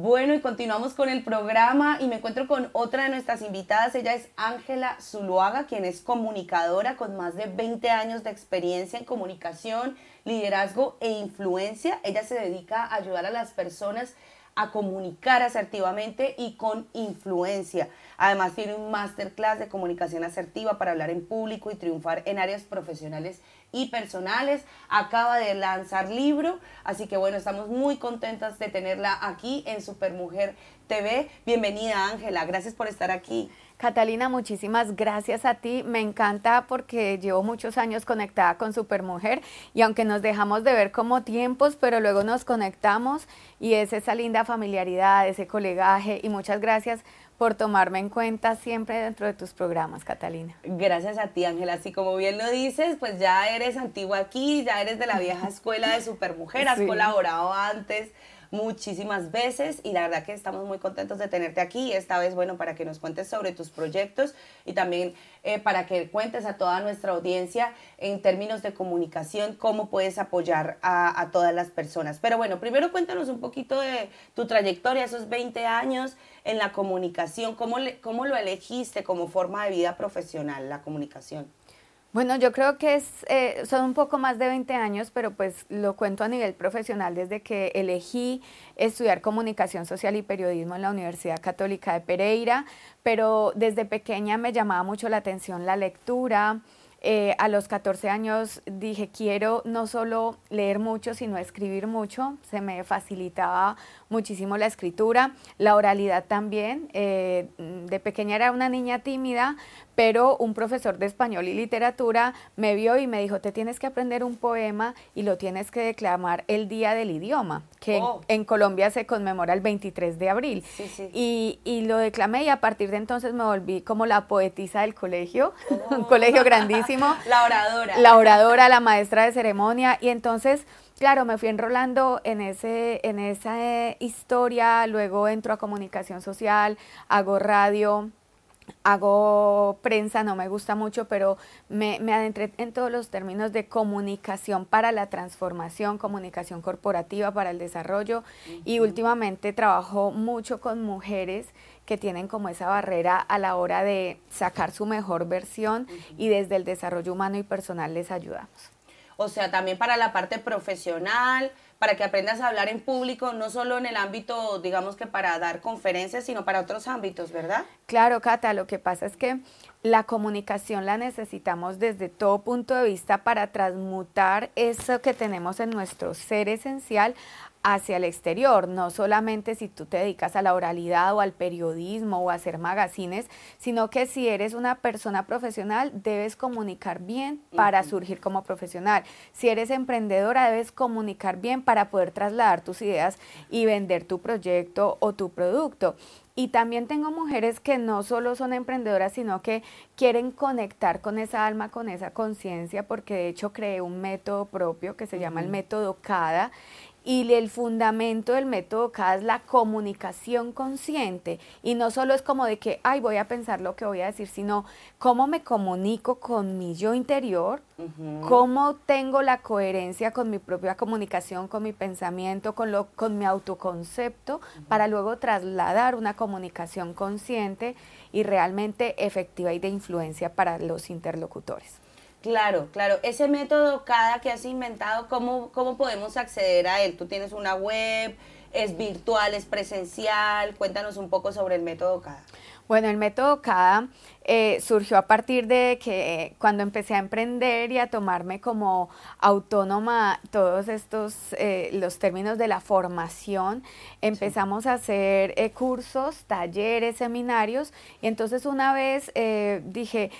Bueno, y continuamos con el programa y me encuentro con otra de nuestras invitadas. Ella es Ángela Zuluaga, quien es comunicadora con más de 20 años de experiencia en comunicación, liderazgo e influencia. Ella se dedica a ayudar a las personas a comunicar asertivamente y con influencia. Además tiene un masterclass de comunicación asertiva para hablar en público y triunfar en áreas profesionales y personales. Acaba de lanzar libro, así que bueno, estamos muy contentas de tenerla aquí en Supermujer TV. Bienvenida Ángela, gracias por estar aquí. Catalina, muchísimas gracias a ti. Me encanta porque llevo muchos años conectada con Supermujer y aunque nos dejamos de ver como tiempos, pero luego nos conectamos y es esa linda familiaridad, ese colegaje y muchas gracias por tomarme en cuenta siempre dentro de tus programas, Catalina. Gracias a ti, Ángela. Así como bien lo dices, pues ya eres antigua aquí, ya eres de la vieja escuela de Supermujer, has colaborado antes muchísimas veces y la verdad que estamos muy contentos de tenerte aquí. Esta vez, bueno, para que nos cuentes sobre tus proyectos y también eh, para que cuentes a toda nuestra audiencia en términos de comunicación cómo puedes apoyar a, todas las personas. Pero bueno, primero cuéntanos un poquito de tu trayectoria, esos 20 años en la comunicación, cómo, cómo lo elegiste como forma de vida profesional, la comunicación. Bueno, yo creo que es, eh, son un poco más de 20 años, pero pues lo cuento a nivel profesional desde que elegí estudiar comunicación social y periodismo en la Universidad Católica de Pereira, pero desde pequeña me llamaba mucho la atención la lectura, eh, a los 14 años dije, quiero no solo leer mucho, sino escribir mucho. Se me facilitaba muchísimo la escritura, la oralidad también. Eh, de pequeña era una niña tímida, pero un profesor de español y literatura me vio y me dijo, te tienes que aprender un poema y lo tienes que declamar el día del idioma, que en, oh. Colombia se conmemora el 23 de abril. Y, y, lo declamé y a partir de entonces me volví como la poetisa del colegio, un colegio grandísimo. la oradora. La oradora, la maestra de ceremonia. Y entonces... Claro, me fui enrolando en, ese, en esa eh, historia, luego entro a comunicación social, hago radio, hago prensa, no me gusta mucho, pero me, me, adentré en todos los términos de comunicación para la transformación, comunicación corporativa para el desarrollo. Y últimamente trabajo mucho con mujeres que tienen como esa barrera a la hora de sacar su mejor versión y desde el desarrollo humano y personal les ayudamos. O sea, también para la parte profesional, para que aprendas a hablar en público, no solo en el ámbito, digamos que para dar conferencias, sino para otros ámbitos, ¿verdad? Claro, Cata, lo que pasa es que la comunicación la necesitamos desde todo punto de vista para transmutar eso que tenemos en nuestro ser esencial hacia el exterior, no solamente si tú te dedicas a la oralidad o al periodismo o a hacer magazines, sino que si eres una persona profesional debes comunicar bien para surgir como profesional. Si eres emprendedora debes comunicar bien para poder trasladar tus ideas y vender tu proyecto o tu producto. Y también tengo mujeres que no solo son emprendedoras, sino que quieren conectar con esa alma, con esa conciencia, porque de hecho creé un método propio que se llama el método CADA y el fundamento del método CADA es la comunicación consciente. Y no solo es como de que, ay, voy a pensar lo que voy a decir, sino cómo me comunico con mi yo interior, cómo tengo la coherencia con mi propia comunicación, con mi pensamiento, con, lo, con mi autoconcepto, para luego trasladar una comunicación consciente y realmente efectiva y de influencia para los interlocutores. Claro, claro. Ese método cada que has inventado, ¿cómo, ¿cómo podemos acceder a él? Tú tienes una web, es virtual, es presencial. Cuéntanos un poco sobre el método CADA. Bueno, el método CADA eh, surgió a partir de que eh, cuando empecé a emprender y a tomarme como autónoma todos estos, eh, los términos de la formación, empezamos a hacer cursos, talleres, seminarios, y entonces una vez dije,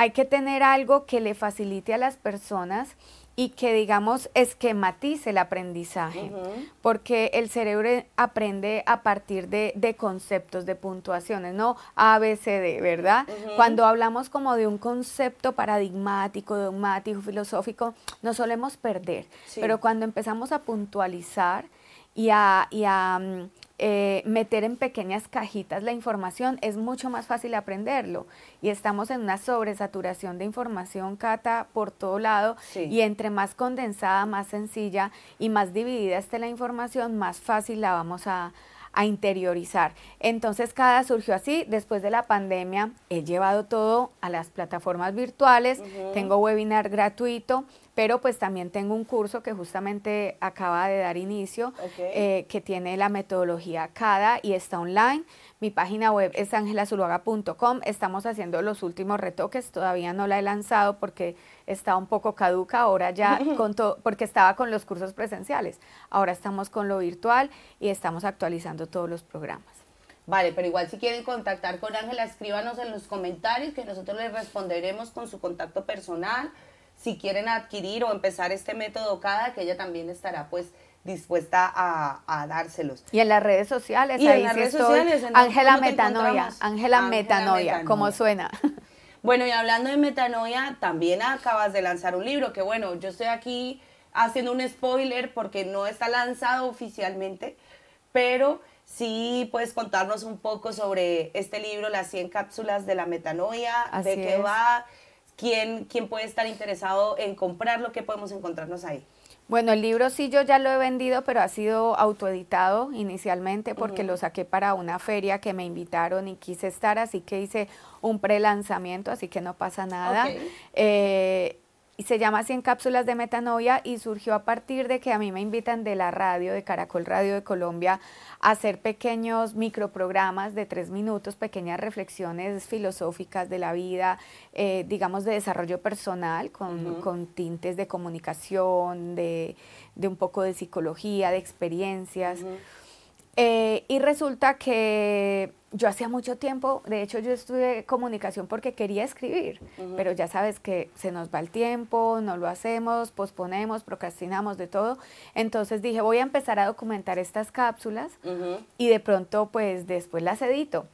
hay que tener algo que le facilite a las personas y que, digamos, esquematice el aprendizaje, porque el cerebro aprende a partir de, conceptos, de puntuaciones, ¿no? A, B, C, D, ¿verdad? Cuando hablamos como de un concepto paradigmático, dogmático, filosófico, nos solemos perder, pero cuando empezamos a puntualizar y a, y a mm, eh, meter en pequeñas cajitas la información, es mucho más fácil aprenderlo. Y estamos en una sobresaturación de información, Cata, por todo lado. Y entre más condensada, más sencilla y más dividida esté la información, más fácil la vamos a, a interiorizar. Entonces cada surgió así, después de la pandemia he llevado todo a las plataformas virtuales, tengo webinar gratuito, pero pues también tengo un curso que justamente acaba de dar inicio, eh, que tiene la metodología CADA y está online. Mi página web es angelazuluaga.com. Estamos haciendo los últimos retoques, todavía no la he lanzado porque está un poco caduca, ahora ya con porque estaba con los cursos presenciales. Ahora estamos con lo virtual y estamos actualizando todos los programas. Vale, pero igual si quieren contactar con Ángela, escríbanos en los comentarios que nosotros les responderemos con su contacto personal. Si quieren adquirir o empezar este método CADA, que ella también estará pues dispuesta a, dárselos. Y en las redes sociales, y en las redes sociales, Ángela Metanoia, Ángela Metanoia, como suena. Bueno, y hablando de metanoia, también acabas de lanzar un libro, que bueno, yo estoy aquí haciendo un spoiler porque no está lanzado oficialmente, pero sí puedes contarnos un poco sobre este libro, Las 100 cápsulas de la metanoia, de qué va, quién, quién puede estar interesado en comprarlo, qué podemos encontrarnos ahí. Bueno, el libro sí yo ya lo he vendido, pero ha sido autoeditado inicialmente porque lo saqué para una feria que me invitaron y quise estar, así que hice un pre-lanzamiento, así que no pasa nada. Eh, y se llama 100 cápsulas de metanoia y surgió a partir de que a mí me invitan de la radio, de Caracol Radio de Colombia, a hacer pequeños microprogramas de tres minutos, pequeñas reflexiones filosóficas de la vida, eh, digamos de desarrollo personal, con, tintes de comunicación, de, un poco de psicología, de experiencias. Eh, y resulta que yo hacía mucho tiempo, de hecho yo estudié comunicación porque quería escribir, pero ya sabes que se nos va el tiempo, no lo hacemos, posponemos, procrastinamos de todo. Entonces dije, voy a empezar a documentar estas cápsulas y de pronto pues después las edito.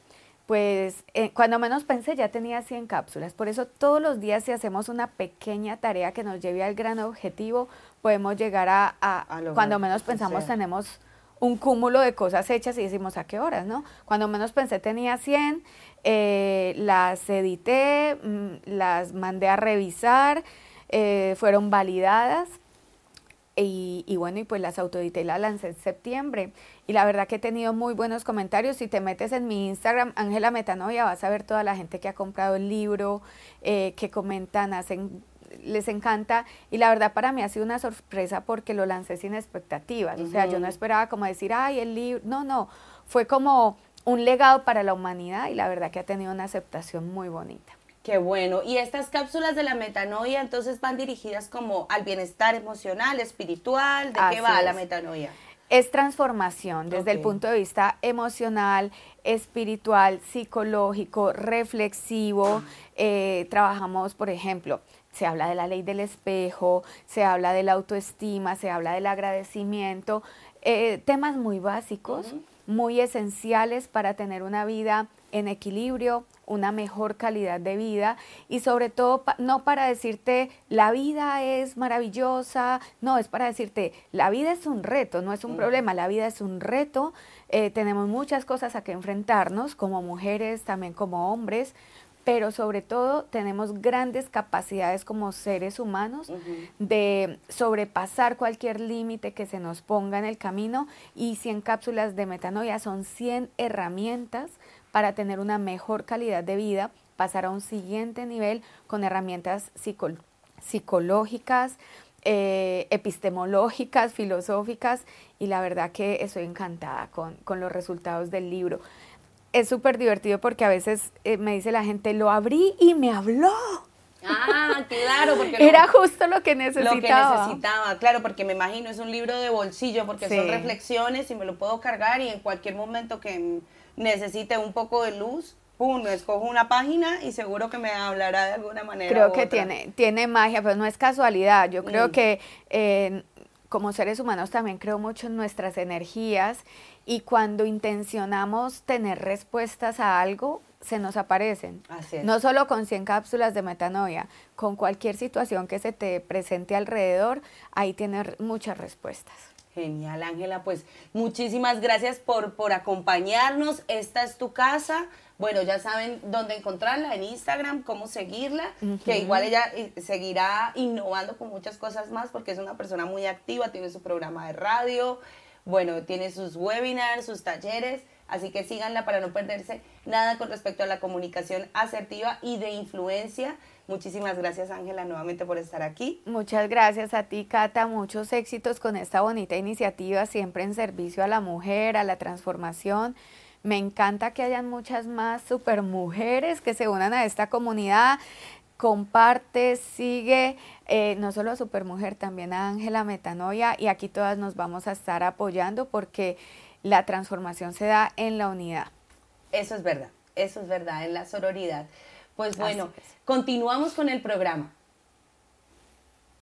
Pues eh, cuando menos pensé ya tenía 100 cápsulas, por eso todos los días si hacemos una pequeña tarea que nos lleve al gran objetivo, podemos llegar a, cuando menos pensamos tenemos un cúmulo de cosas hechas y decimos a qué horas, ¿no? Cuando menos pensé tenía 100, eh, las edité, mm, las mandé a revisar, eh, fueron validadas y, bueno, y pues las autoedité y las lancé en septiembre. Y la verdad que he tenido muy buenos comentarios. Si te metes en mi Instagram, Ángela Metanoia, vas a ver toda la gente que ha comprado el libro, eh, que comentan, hacen les encanta y la verdad para mí ha sido una sorpresa porque lo lancé sin expectativas, o sea, yo no esperaba como decir, ay, el libro, no, no, fue como un legado para la humanidad y la verdad que ha tenido una aceptación muy bonita. Qué bueno. Y estas cápsulas de la metanoia entonces van dirigidas como al bienestar emocional, espiritual, ¿de qué va la metanoia? Es transformación desde el punto de vista emocional, espiritual, psicológico, reflexivo. Eh, trabajamos, por ejemplo, se habla de la ley del espejo, se habla de la autoestima, se habla del agradecimiento, eh, temas muy básicos, muy esenciales para tener una vida en equilibrio, una mejor calidad de vida y sobre todo no para decirte la vida es maravillosa, no, es para decirte la vida es un reto, no es un problema, la vida es un reto, eh, tenemos muchas cosas a que enfrentarnos como mujeres, también como hombres, pero sobre todo tenemos grandes capacidades como seres humanos de sobrepasar cualquier límite que se nos ponga en el camino y 100 cápsulas de metanoia son 100 herramientas para tener una mejor calidad de vida, pasar a un siguiente nivel con herramientas psicológicas, eh, epistemológicas, filosóficas, y la verdad que estoy encantada con, con los resultados del libro es súper divertido porque a veces eh, me dice la gente, lo abrí y me habló. Ah, claro, porque era justo lo que necesitaba. Lo que necesitaba, claro, porque me imagino es un libro de bolsillo porque son reflexiones y me lo puedo cargar y en cualquier momento que necesite un poco de luz, pum, escojo una página y seguro que me hablará de alguna manera. Creo que tiene tiene magia, pero no es casualidad. Yo creo mm. que eh, como seres humanos también creo mucho en nuestras energías y cuando intencionamos tener respuestas a algo, se nos aparecen. No solo con 100 cápsulas de metanoia, con cualquier situación que se te presente alrededor, ahí tienes muchas respuestas. Genial, Ángela. Pues muchísimas gracias por, por acompañarnos. Esta es tu casa. Bueno, ya saben dónde encontrarla en Instagram, cómo seguirla, que igual ella eh, seguirá innovando con muchas cosas más porque es una persona muy activa, tiene su programa de radio, Bueno, tiene sus webinars, sus talleres, así que síganla para no perderse nada con respecto a la comunicación asertiva y de influencia. Muchísimas gracias Ángela nuevamente por estar aquí. Muchas gracias a ti Cata, muchos éxitos con esta bonita iniciativa, siempre en servicio a la mujer, a la transformación. Me encanta que hayan muchas más super mujeres que se unan a esta comunidad comparte, sigue eh, no solo a Supermujer, también a Ángela Metanoia y aquí todas nos vamos a estar apoyando porque la transformación se da en la unidad. Eso es verdad, eso es verdad, en la sororidad. Pues bueno, continuamos con el programa.